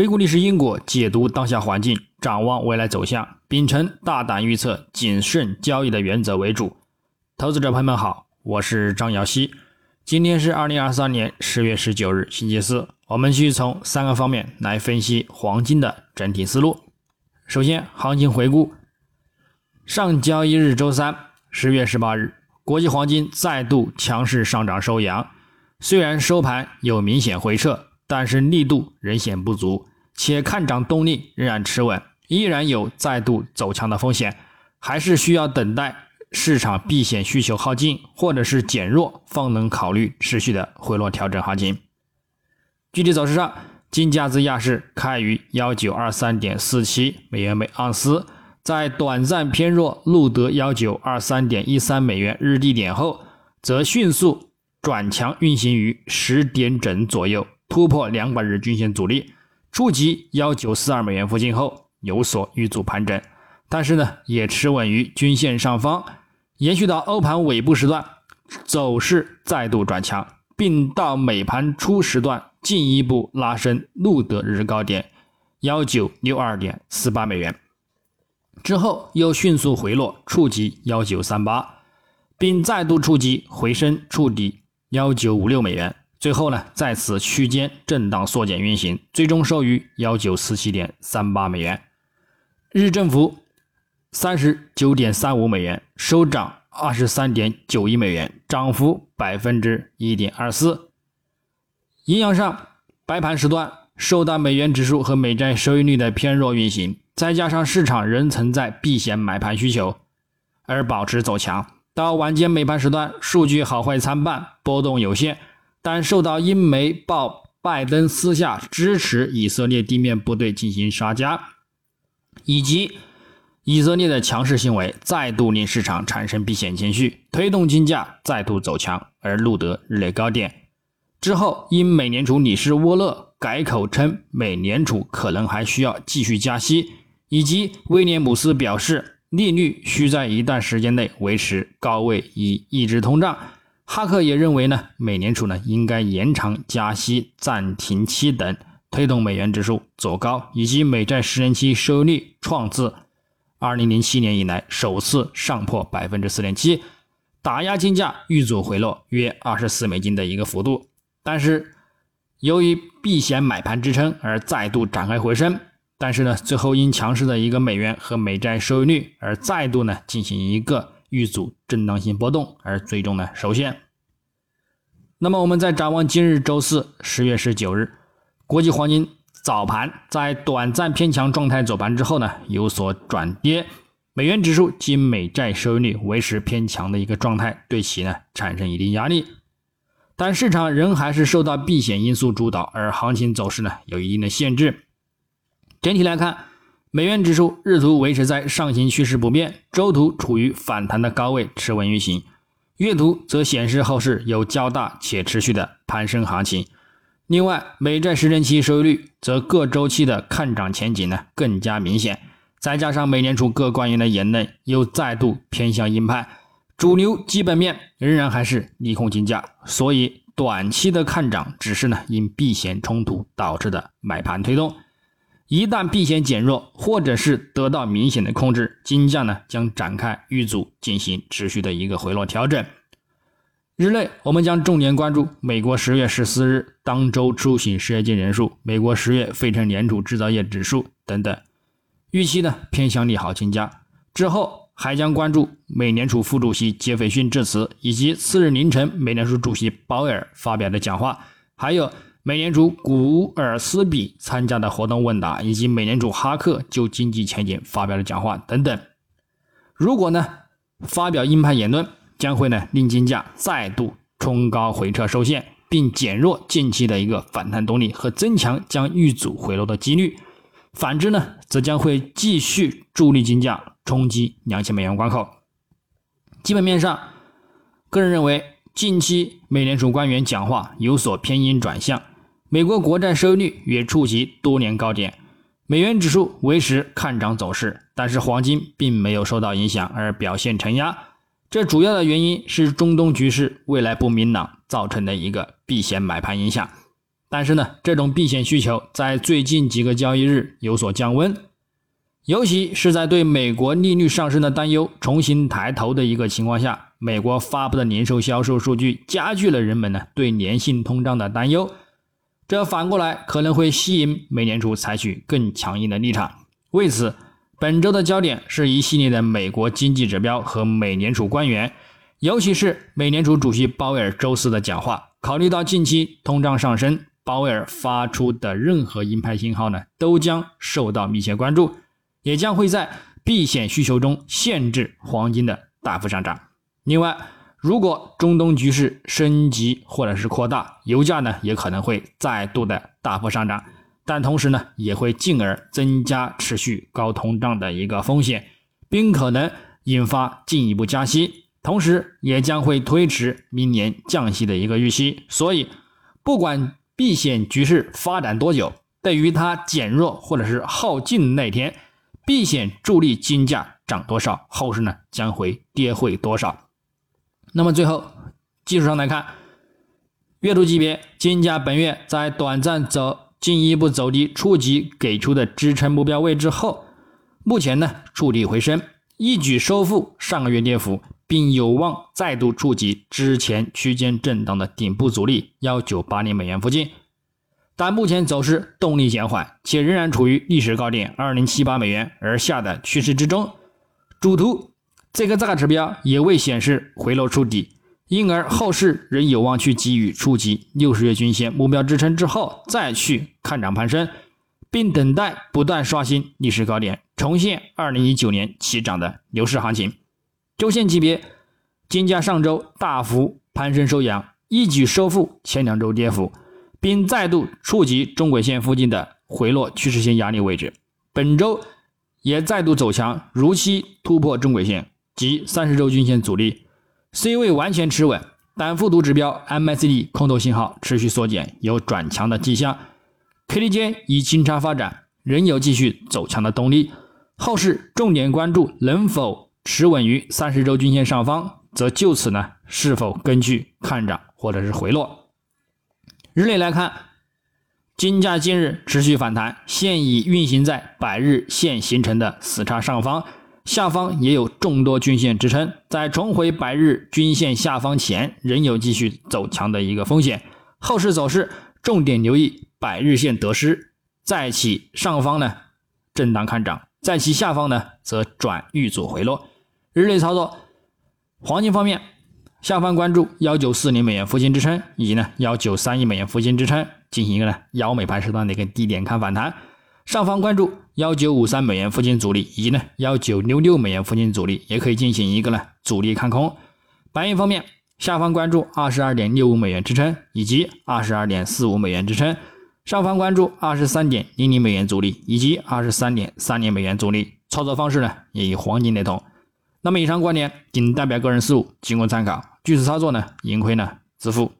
回顾历史因果，解读当下环境，展望未来走向，秉承大胆预测、谨慎交易的原则为主。投资者朋友们好，我是张瑶希。今天是二零二三年十月十九日，星期四。我们继续从三个方面来分析黄金的整体思路。首先，行情回顾：上交易日周三，十月十八日，国际黄金再度强势上涨收阳，虽然收盘有明显回撤。但是力度仍显不足，且看涨动力仍然持稳，依然有再度走强的风险，还是需要等待市场避险需求耗尽或者是减弱，方能考虑持续的回落调整行情。具体走势上，金价自亚市开于幺九二三点四七美元每盎司，在短暂偏弱录得幺九二三点一三美元日低点后，则迅速转强运行于十点整左右。突破两百日均线阻力，触及幺九四二美元附近后有所遇阻盘整，但是呢也持稳于均线上方，延续到欧盘尾部时段，走势再度转强，并到美盘初时段进一步拉升录得日高点幺九六二点四八美元，之后又迅速回落触及幺九三八，并再度触及回升触底幺九五六美元。最后呢，在此区间震荡缩减运行，最终收于幺九四七点三八美元，日振幅三十九点三五美元，收涨二十三点九一美元，涨幅百分之一点二四。影响上，白盘时段受到美元指数和美债收益率的偏弱运行，再加上市场仍存在避险买盘需求，而保持走强。到晚间美盘时段，数据好坏参半，波动有限。但受到英媒报拜登私下支持以色列地面部队进行杀加，以及以色列的强势行为，再度令市场产生避险情绪，推动金价再度走强，而录得日内高点。之后，因美联储理事沃勒改口称美联储可能还需要继续加息，以及威廉姆斯表示利率需在一段时间内维持高位以抑制通胀。哈克也认为呢，美联储呢应该延长加息暂停期等，推动美元指数走高，以及美债十年期收益率创自二零零七年以来首次上破百分之四点七，打压金价遇阻回落约二十四美金的一个幅度。但是由于避险买盘支撑而再度展开回升，但是呢最后因强势的一个美元和美债收益率而再度呢进行一个。遇阻震荡性波动，而最终呢首现。那么我们再展望今日周四十月十九日，国际黄金早盘在短暂偏强状态走盘之后呢有所转跌，美元指数及美债收益率维持偏强的一个状态，对其呢产生一定压力。但市场仍还是受到避险因素主导，而行情走势呢有一定的限制。整体来看。美元指数日图维持在上行趋势不变，周图处于反弹的高位持稳运行，月图则显示后市有较大且持续的攀升行情。另外，美债十年期收益率则各周期的看涨前景呢更加明显，再加上美联储各官员的言论又再度偏向鹰派，主流基本面仍然还是利空金价，所以短期的看涨只是呢因避险冲突导致的买盘推动。一旦避险减弱，或者是得到明显的控制，金价呢将展开遇阻，进行持续的一个回落调整。日内，我们将重点关注美国十月十四日当周出行失业金人数、美国十月费城联储制造业指数等等，预期呢偏向利好金价。之后还将关注美联储副主席杰斐逊致辞，以及次日凌晨美联储主席鲍威尔发表的讲话，还有。美联储古尔斯比参加的活动问答，以及美联储哈克就经济前景发表的讲话等等，如果呢发表鹰派言论，将会呢令金价再度冲高回撤受限，并减弱近期的一个反弹动力和增强将遇阻回落的几率；反之呢，则将会继续助力金价冲击两千美元关口。基本面上，个人认为近期美联储官员讲话有所偏鹰转向。美国国债收益率也触及多年高点，美元指数维持看涨走势，但是黄金并没有受到影响而表现承压。这主要的原因是中东局势未来不明朗造成的一个避险买盘影响。但是呢，这种避险需求在最近几个交易日有所降温，尤其是在对美国利率上升的担忧重新抬头的一个情况下，美国发布的零售销售数据加剧了人们呢对粘性通胀的担忧，这反过来可能会吸引美联储采取更强硬的立场。为此，本周的焦点是一系列的美国经济指标和美联储官员，尤其是美联储主席鲍威尔周四的讲话。考虑到近期通胀上升。鲍威尔发出的任何鹰派信号呢，都将受到密切关注，也将会在避险需求中限制黄金的大幅上涨。另外，如果中东局势升级或者是扩大，油价呢也可能会再度的大幅上涨，但同时呢也会进而增加持续高通胀的一个风险，并可能引发进一步加息，同时也将会推迟明年降息的一个预期。所以，不管避险局势发展多久，对于它减弱或者是耗尽那天，避险助力金价涨多少，后市呢将会跌回多少。那么最后，技术上来看，月度级别金价本月在短暂走进一步走低，触及给出的支撑目标位置后，目前呢触底回升，一举收复上个月跌幅。并有望再度触及之前区间震荡的顶部阻力幺九八零美元附近，但目前走势动力减缓，且仍然处于历史高点二零七八美元而下的趋势之中。主图这个大指标也未显示回落触底，因而后市仍有望去给予触及六十月均线目标支撑之后再去看涨攀升，并等待不断刷新历史高点，重现二零一九年起涨的牛市行情。周线级别，金价上周大幅攀升收阳，一举收复前两周跌幅，并再度触及中轨线附近的回落趋势线压力位置。本周也再度走强，如期突破中轨线及三十周均线阻力，虽未完全持稳，但复读指标 MACD 空头信号持续缩减，有转强的迹象。K D J 以金叉发展，仍有继续走强的动力。后市重点关注能否。持稳于三十周均线上方，则就此呢是否根据看涨或者是回落。日内来看，金价近日持续反弹，现已运行在百日线形成的死叉上方，下方也有众多均线支撑，在重回百日均线下方前，仍有继续走强的一个风险。后市走势重点留意百日线得失，在其上方呢震荡看涨，在其下方呢则转遇阻回落。日内操作，黄金方面，下方关注幺九四零美元附近支撑，以及呢幺九三亿美元附近支撑，进行一个呢幺美盘时段的一个低点看反弹；上方关注幺九五三美元附近阻力，以及呢幺九六六美元附近阻力，也可以进行一个呢阻力看空。白银方面，下方关注二十二点六五美元支撑，以及二十二点四五美元支撑；上方关注二十三点零零美元阻力，以及二十三点三零美元阻力。操作方式呢也与黄金雷同。那么以上观点仅代表个人思路，仅供参考。据此操作呢，盈亏呢自负。